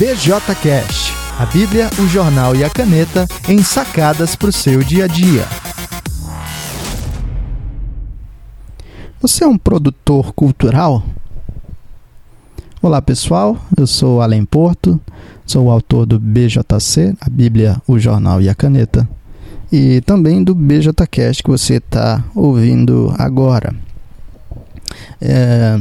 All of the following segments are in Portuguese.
BJCast, a Bíblia, o jornal e a caneta em sacadas para o seu dia a dia. Você é um produtor cultural? Olá pessoal, eu sou Além Porto, sou o autor do BJC, a Bíblia, o jornal e a caneta, e também do BJCast que você está ouvindo agora. É,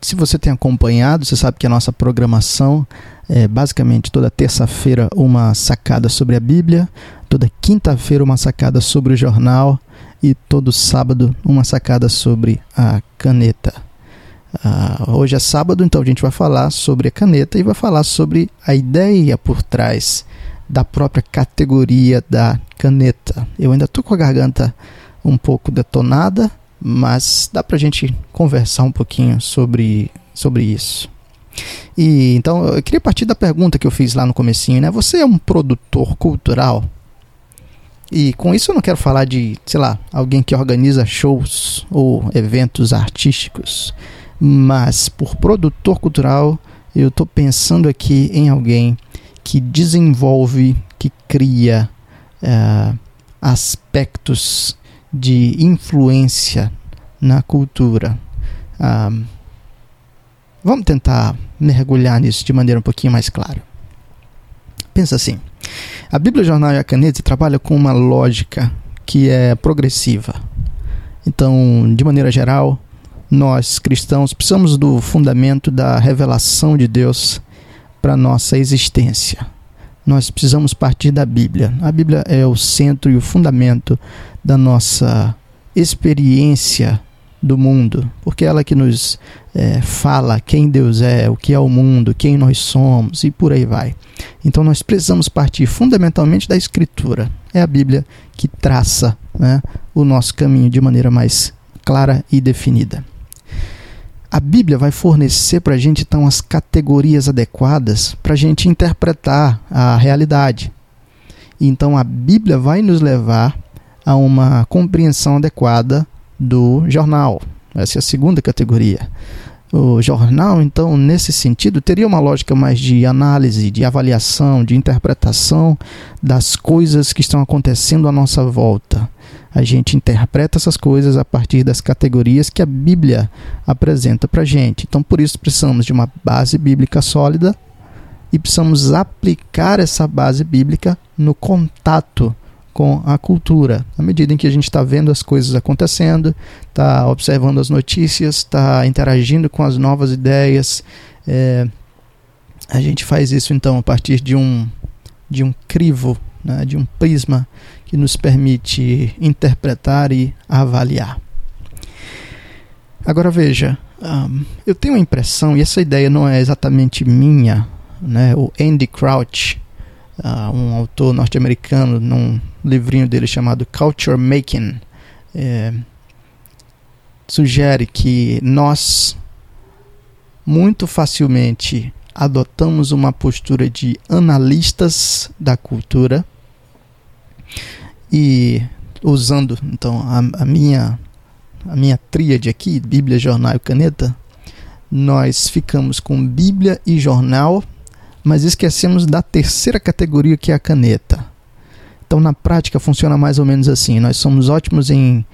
se você tem acompanhado, você sabe que a nossa programação é basicamente toda terça-feira uma sacada sobre a Bíblia, toda quinta-feira uma sacada sobre o jornal e todo sábado uma sacada sobre a caneta. Uh, hoje é sábado, então a gente vai falar sobre a caneta e vai falar sobre a ideia por trás da própria categoria da caneta. Eu ainda estou com a garganta um pouco detonada, mas dá para a gente conversar um pouquinho sobre, sobre isso. E então eu queria partir da pergunta que eu fiz lá no comecinho, né? Você é um produtor cultural? E com isso eu não quero falar de, sei lá, alguém que organiza shows ou eventos artísticos, mas por produtor cultural eu estou pensando aqui em alguém que desenvolve, que cria uh, aspectos de influência na cultura. Ah, vamos tentar mergulhar nisso de maneira um pouquinho mais clara. Pensa assim: a Bíblia, Jornal e a Caneta trabalha com uma lógica que é progressiva. Então, de maneira geral, nós cristãos precisamos do fundamento da revelação de Deus para nossa existência nós precisamos partir da Bíblia. A Bíblia é o centro e o fundamento da nossa experiência do mundo, porque ela que nos é, fala quem Deus é, o que é o mundo, quem nós somos e por aí vai. Então nós precisamos partir fundamentalmente da Escritura. É a Bíblia que traça né, o nosso caminho de maneira mais clara e definida a Bíblia vai fornecer para a gente então as categorias adequadas para a gente interpretar a realidade. Então a Bíblia vai nos levar a uma compreensão adequada do jornal. Essa é a segunda categoria. O jornal, então, nesse sentido, teria uma lógica mais de análise, de avaliação, de interpretação das coisas que estão acontecendo à nossa volta a gente interpreta essas coisas a partir das categorias que a Bíblia apresenta para a gente. Então, por isso, precisamos de uma base bíblica sólida e precisamos aplicar essa base bíblica no contato com a cultura. À medida em que a gente está vendo as coisas acontecendo, está observando as notícias, está interagindo com as novas ideias, é, a gente faz isso então a partir de um, de um crivo, né, de um prisma que nos permite interpretar e avaliar. Agora veja, um, eu tenho a impressão, e essa ideia não é exatamente minha, né? o Andy Crouch, uh, um autor norte-americano, num livrinho dele chamado Culture Making, é, sugere que nós muito facilmente adotamos uma postura de analistas da cultura e usando então a, a minha a minha tríade aqui, Bíblia, jornal e caneta, nós ficamos com Bíblia e jornal, mas esquecemos da terceira categoria que é a caneta. Então na prática funciona mais ou menos assim. Nós somos ótimos em,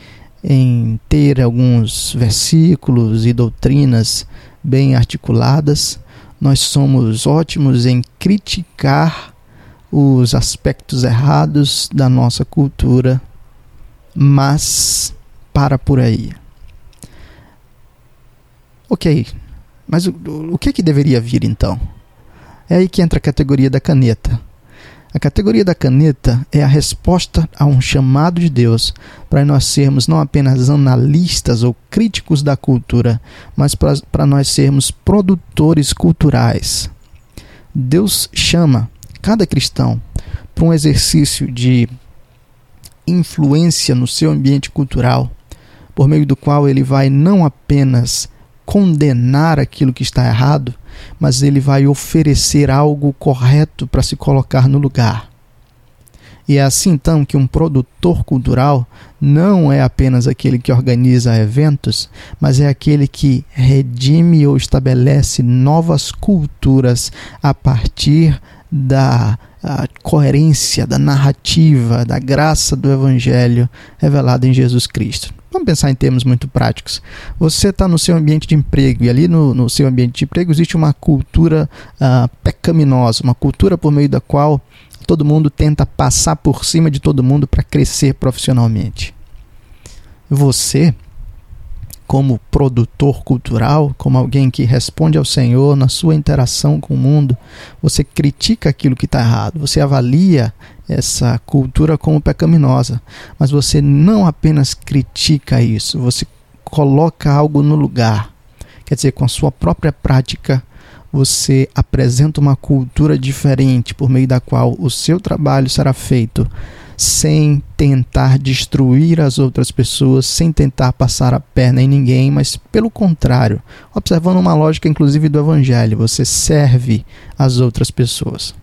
em ter alguns versículos e doutrinas bem articuladas. Nós somos ótimos em criticar os aspectos errados da nossa cultura, mas para por aí. Ok, mas o, o que, que deveria vir então? É aí que entra a categoria da caneta. A categoria da caneta é a resposta a um chamado de Deus para nós sermos não apenas analistas ou críticos da cultura, mas para nós sermos produtores culturais. Deus chama cada cristão para um exercício de influência no seu ambiente cultural, por meio do qual ele vai não apenas condenar aquilo que está errado, mas ele vai oferecer algo correto para se colocar no lugar. E é assim então que um produtor cultural não é apenas aquele que organiza eventos, mas é aquele que redime ou estabelece novas culturas a partir da coerência da narrativa, da graça do Evangelho revelada em Jesus Cristo. Vamos pensar em termos muito práticos. Você está no seu ambiente de emprego e ali no, no seu ambiente de emprego existe uma cultura uh, pecaminosa, uma cultura por meio da qual todo mundo tenta passar por cima de todo mundo para crescer profissionalmente. Você como produtor cultural, como alguém que responde ao Senhor na sua interação com o mundo, você critica aquilo que está errado, você avalia essa cultura como pecaminosa, mas você não apenas critica isso, você coloca algo no lugar. Quer dizer, com a sua própria prática, você apresenta uma cultura diferente por meio da qual o seu trabalho será feito sem tentar destruir as outras pessoas, sem tentar passar a perna em ninguém, mas pelo contrário, observando uma lógica inclusive do evangelho, você serve as outras pessoas.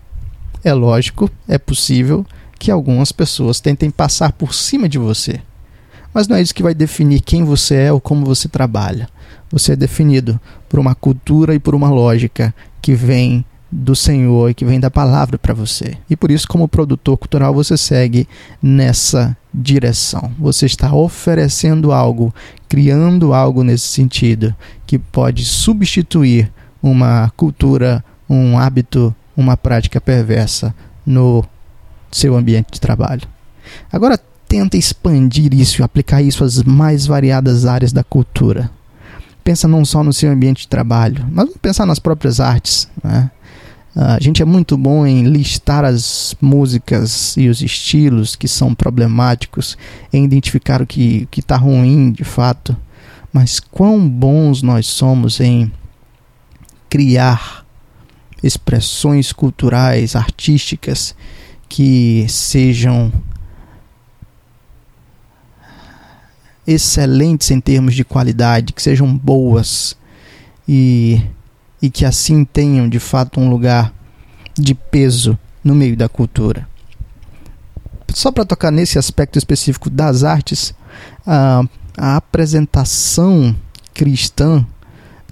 É lógico, é possível que algumas pessoas tentem passar por cima de você. Mas não é isso que vai definir quem você é ou como você trabalha. Você é definido por uma cultura e por uma lógica que vem do Senhor e que vem da palavra para você. E por isso, como produtor cultural, você segue nessa direção. Você está oferecendo algo, criando algo nesse sentido, que pode substituir uma cultura, um hábito, uma prática perversa no seu ambiente de trabalho. Agora, tenta expandir isso e aplicar isso às mais variadas áreas da cultura. Pensa não só no seu ambiente de trabalho, mas pensar nas próprias artes. Né? A gente é muito bom em listar as músicas e os estilos que são problemáticos, em identificar o que está ruim de fato, mas quão bons nós somos em criar expressões culturais, artísticas que sejam excelentes em termos de qualidade, que sejam boas e e que assim tenham de fato um lugar de peso no meio da cultura. Só para tocar nesse aspecto específico das artes, a, a apresentação cristã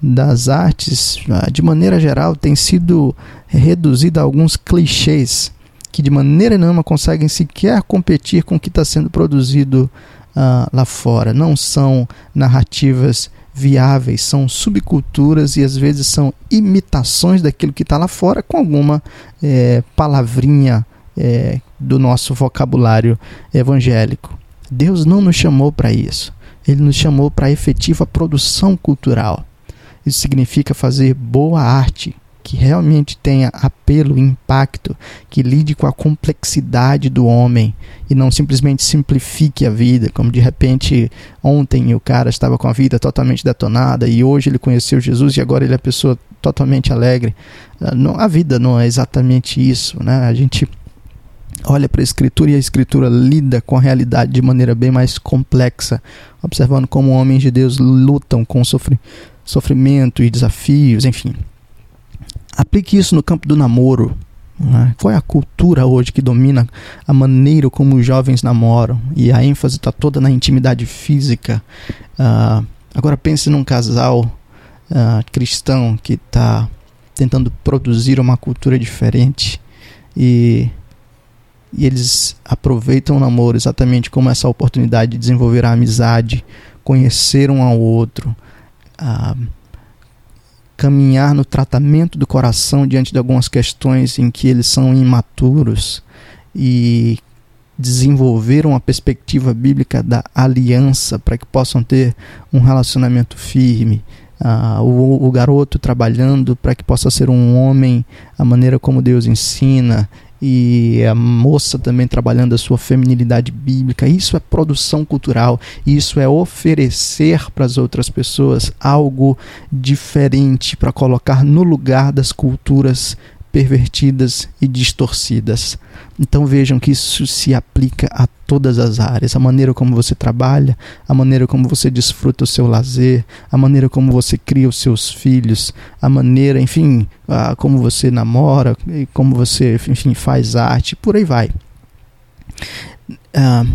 das artes, de maneira geral, tem sido reduzida a alguns clichês que de maneira nenhuma conseguem sequer competir com o que está sendo produzido uh, lá fora. Não são narrativas viáveis, são subculturas e às vezes são imitações daquilo que está lá fora com alguma é, palavrinha é, do nosso vocabulário evangélico. Deus não nos chamou para isso. Ele nos chamou para a efetiva produção cultural. Isso significa fazer boa arte, que realmente tenha apelo, impacto, que lide com a complexidade do homem e não simplesmente simplifique a vida, como de repente ontem o cara estava com a vida totalmente detonada e hoje ele conheceu Jesus e agora ele é pessoa totalmente alegre. Ah, a vida não é exatamente isso, né? A gente olha para a escritura e a escritura lida com a realidade de maneira bem mais complexa, observando como homens de Deus lutam com sofri sofrimento e desafios, enfim. Aplique isso no campo do namoro. Né? Qual é a cultura hoje que domina a maneira como os jovens namoram? E a ênfase está toda na intimidade física. Uh, agora pense num casal uh, cristão que está tentando produzir uma cultura diferente e, e eles aproveitam o namoro exatamente como essa oportunidade de desenvolver a amizade, conhecer um ao outro. Uh, caminhar no tratamento do coração diante de algumas questões em que eles são imaturos e desenvolver uma perspectiva bíblica da aliança para que possam ter um relacionamento firme. Uh, o, o garoto trabalhando para que possa ser um homem a maneira como Deus ensina e a moça também trabalhando a sua feminilidade bíblica. Isso é produção cultural, isso é oferecer para as outras pessoas algo diferente para colocar no lugar das culturas pervertidas e distorcidas. Então vejam que isso se aplica a todas as áreas, a maneira como você trabalha, a maneira como você desfruta o seu lazer, a maneira como você cria os seus filhos, a maneira, enfim, a, como você namora, como você, enfim, faz arte, por aí vai. Ah,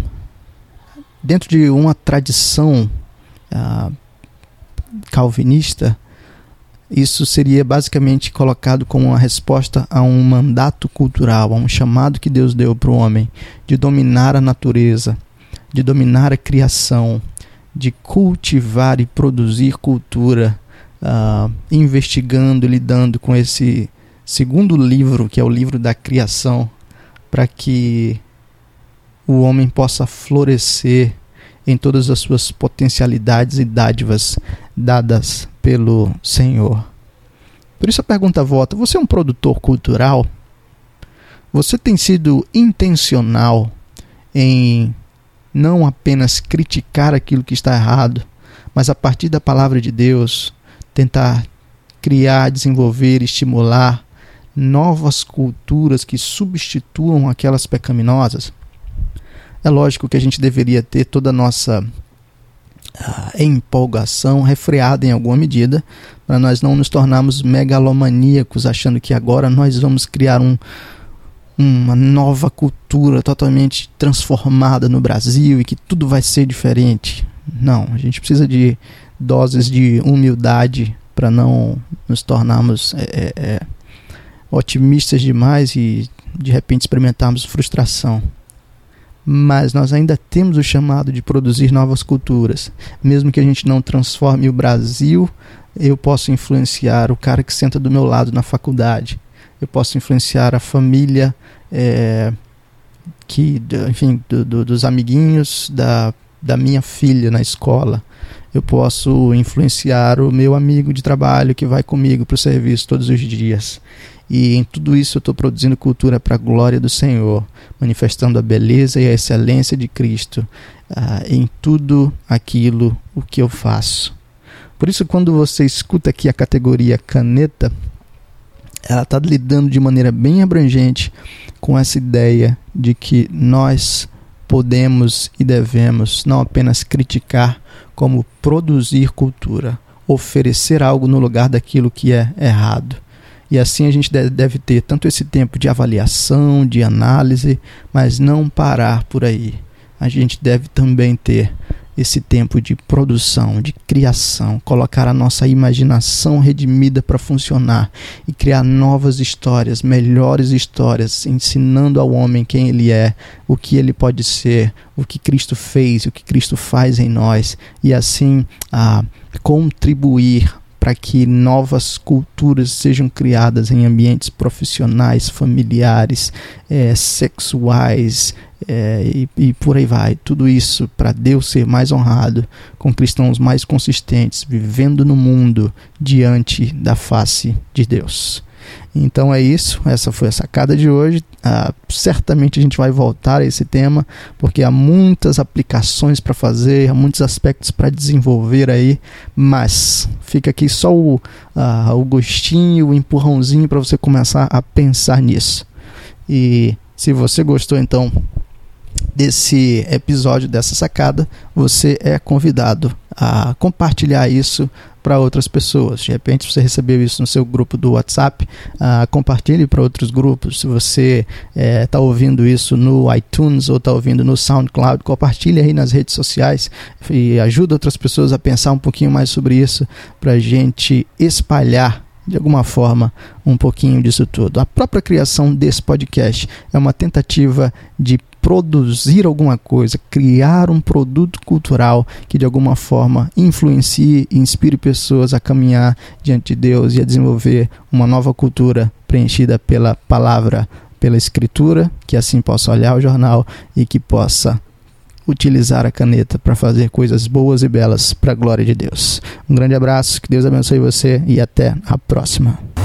dentro de uma tradição ah, calvinista, isso seria basicamente colocado como uma resposta a um mandato cultural, a um chamado que Deus deu para o homem de dominar a natureza, de dominar a criação, de cultivar e produzir cultura, uh, investigando, lidando com esse segundo livro, que é o livro da criação, para que o homem possa florescer em todas as suas potencialidades e dádivas dadas pelo Senhor. Por isso a pergunta volta: você é um produtor cultural? Você tem sido intencional em não apenas criticar aquilo que está errado, mas a partir da palavra de Deus tentar criar, desenvolver, estimular novas culturas que substituam aquelas pecaminosas? É lógico que a gente deveria ter toda a nossa empolgação refreada em alguma medida, para nós não nos tornarmos megalomaníacos, achando que agora nós vamos criar um, uma nova cultura totalmente transformada no Brasil e que tudo vai ser diferente. Não, a gente precisa de doses de humildade para não nos tornarmos é, é, é, otimistas demais e de repente experimentarmos frustração mas nós ainda temos o chamado de produzir novas culturas. Mesmo que a gente não transforme o Brasil, eu posso influenciar o cara que senta do meu lado na faculdade. Eu posso influenciar a família, é, que, enfim, do, do, dos amiguinhos da, da minha filha na escola. Eu posso influenciar o meu amigo de trabalho que vai comigo para o serviço todos os dias. E em tudo isso eu estou produzindo cultura para a glória do Senhor, manifestando a beleza e a excelência de Cristo uh, em tudo aquilo o que eu faço. Por isso, quando você escuta aqui a categoria caneta, ela está lidando de maneira bem abrangente com essa ideia de que nós podemos e devemos não apenas criticar, como produzir cultura, oferecer algo no lugar daquilo que é errado. E assim a gente deve ter tanto esse tempo de avaliação, de análise, mas não parar por aí. A gente deve também ter esse tempo de produção, de criação, colocar a nossa imaginação redimida para funcionar e criar novas histórias, melhores histórias, ensinando ao homem quem ele é, o que ele pode ser, o que Cristo fez, o que Cristo faz em nós e assim a contribuir para que novas culturas sejam criadas em ambientes profissionais, familiares, é, sexuais é, e, e por aí vai. Tudo isso para Deus ser mais honrado, com cristãos mais consistentes, vivendo no mundo diante da face de Deus. Então é isso, essa foi a sacada de hoje. Ah, certamente a gente vai voltar a esse tema, porque há muitas aplicações para fazer, há muitos aspectos para desenvolver aí, mas fica aqui só o, ah, o gostinho, o empurrãozinho para você começar a pensar nisso. E se você gostou então desse episódio, dessa sacada, você é convidado a compartilhar isso para outras pessoas. De repente, você recebeu isso no seu grupo do WhatsApp, uh, compartilhe para outros grupos. Se você está eh, ouvindo isso no iTunes ou está ouvindo no SoundCloud, compartilhe aí nas redes sociais e ajuda outras pessoas a pensar um pouquinho mais sobre isso para a gente espalhar de alguma forma, um pouquinho disso tudo. A própria criação desse podcast é uma tentativa de produzir alguma coisa, criar um produto cultural que de alguma forma influencie e inspire pessoas a caminhar diante de Deus e a desenvolver uma nova cultura preenchida pela palavra, pela escritura, que assim possa olhar o jornal e que possa utilizar a caneta para fazer coisas boas e belas para a glória de Deus. Um grande abraço, que Deus abençoe você e até a próxima.